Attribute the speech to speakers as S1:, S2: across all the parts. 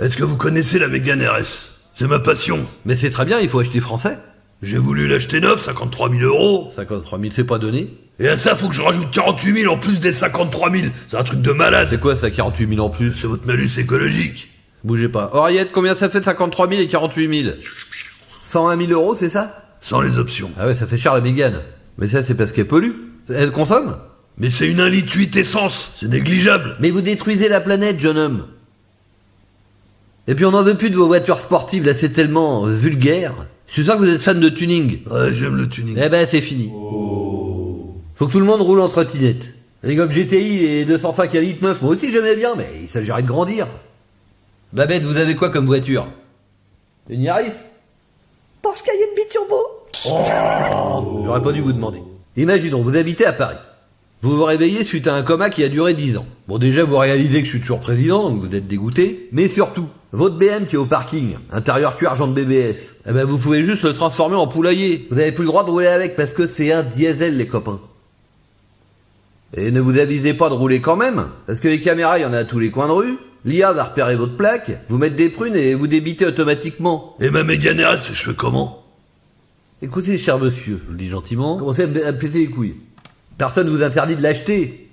S1: Est-ce que vous connaissez la Mégane RS C'est ma passion.
S2: Mais c'est très bien, il faut acheter français.
S1: J'ai voulu l'acheter neuf, 53 000 euros.
S2: 53 000, c'est pas donné.
S1: Et à ça, faut que je rajoute 48 000 en plus des 53 000. C'est un truc de malade.
S2: C'est quoi ça, 48 000 en plus?
S1: C'est votre malus écologique.
S2: Bougez pas. Henriette, combien ça fait 53 000 et 48 000 101 000 euros, c'est ça?
S1: Sans les options.
S2: Ah ouais, ça fait cher la Mégane. Mais ça, c'est parce qu'elle pollue. Elle consomme?
S1: Mais c'est une 1 litre 8 essence. C'est négligeable.
S2: Mais vous détruisez la planète, jeune homme. Et puis on n'en veut plus de vos voitures sportives, là c'est tellement euh, vulgaire. Je suis sûr que vous êtes fan de tuning.
S1: Ouais, j'aime le tuning.
S2: Eh ben c'est fini. Faut que tout le monde roule en trottinette. Les comme GTI et 205 à litre 9, moi aussi j'aimais bien, mais il s'agirait de grandir. Babette, vous avez quoi comme voiture? Une Yaris? Porsche Cayenne biturbo Oh J'aurais pas dû vous demander. Imaginons, vous habitez à Paris. Vous vous réveillez suite à un coma qui a duré 10 ans. Bon déjà vous réalisez que je suis toujours président, donc vous êtes dégoûté. Mais surtout, votre BM qui est au parking, intérieur cuir argent de BBS, eh ben vous pouvez juste le transformer en poulailler. Vous avez plus le droit de rouler avec parce que c'est un diesel les copains. Et ne vous avisez pas de rouler quand même, parce que les caméras, il y en a à tous les coins de rue. L'IA va repérer votre plaque, vous mettre des prunes et vous débiter automatiquement.
S1: Et ma Mégane RS, je fais comment?
S2: Écoutez, cher monsieur, je vous le dis gentiment, commencez à me à me péter les couilles. Personne vous interdit de l'acheter.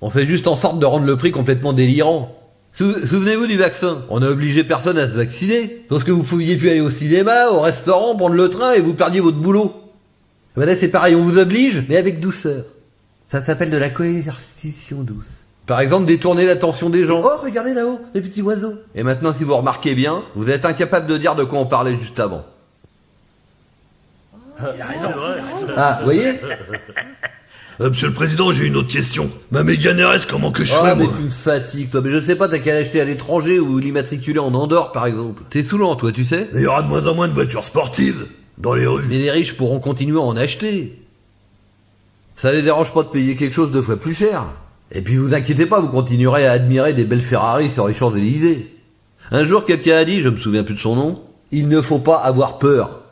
S2: On fait juste en sorte de rendre le prix complètement délirant. Sou- Souvenez-vous du vaccin. On a obligé personne à se vacciner. Sauf que vous pouviez plus aller au cinéma, au restaurant, prendre le train et vous perdiez votre boulot. Ben là c'est pareil, on vous oblige, mais avec douceur. Ça s'appelle de la coercition douce. Par exemple, détourner l'attention des gens. Oh, regardez là-haut, les petits oiseaux. Et maintenant, si vous remarquez bien, vous êtes incapable de dire de quoi on parlait juste avant. Ah, vous voyez
S1: Euh, Monsieur le Président, j'ai une autre question. Ma Mégane RS, comment que je
S2: Ah,
S1: fais,
S2: mais
S1: moi
S2: tu me fatigues, toi. Mais je sais pas, t'as qu'à l'acheter à l'étranger ou l'immatriculer en Andorre, par exemple. T'es saoulant, toi, tu sais
S1: Mais il y aura de moins en moins de voitures sportives dans les rues.
S2: Mais les riches pourront continuer à en acheter. Ça les dérange pas de payer quelque chose deux fois plus cher. Et puis vous inquiétez pas, vous continuerez à admirer des belles Ferrari sur les Champs-Élysées. Un jour, quelqu'un a dit, je me souviens plus de son nom, il ne faut pas avoir peur.